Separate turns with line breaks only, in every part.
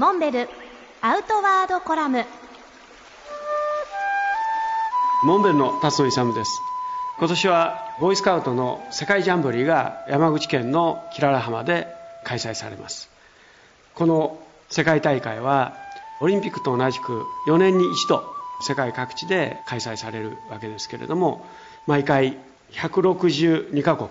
モンベルアウトワードコラム。
モンベルの辰野勇です。今年はボーイスカウトの世界ジャンボリーが山口県のキララ浜で開催されます。この世界大会はオリンピックと同じく4年に一度世界各地で開催されるわけですけれども毎回162カ国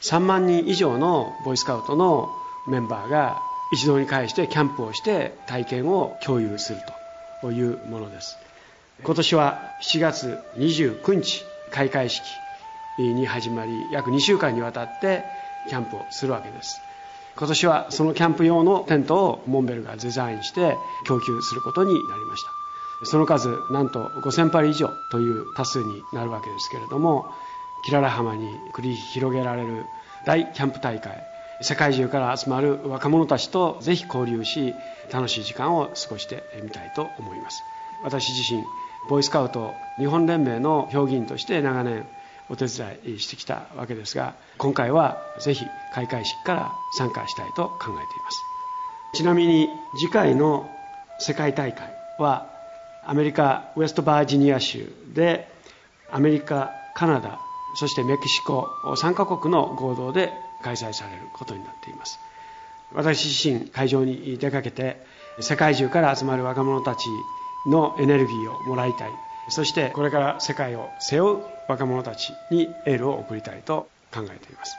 3万人以上のボーイスカウトのメンバーが一堂に会してキャンプをして体験を共有するというものです。今年は7月29日開会式に始まり約2週間にわたってキャンプをするわけです。今年はそのキャンプ用のテントをモンベルがデザインして供給することになりました。その数なんと5000針以上という多数になるわけですけれどもキララ浜に繰り広げられる大キャンプ大会世界中から集まる若者たちとぜひ交流し楽しい時間を過ごしてみたいと思います。私自身ボーイスカウト日本連盟の評議員として長年お手伝いしてきたわけですが今回はぜひ開会式から参加したいと考えています。ちなみに次回の世界大会はアメリカウェストバージニア州でアメリカカナダそしてメキシコ3カ国の合同で開催されることになっています。私自身会場に出かけて世界中から集まる若者たちのエネルギーをもらいたい。そしてこれから世界を背負う若者たちにエールを送りたいと考えています。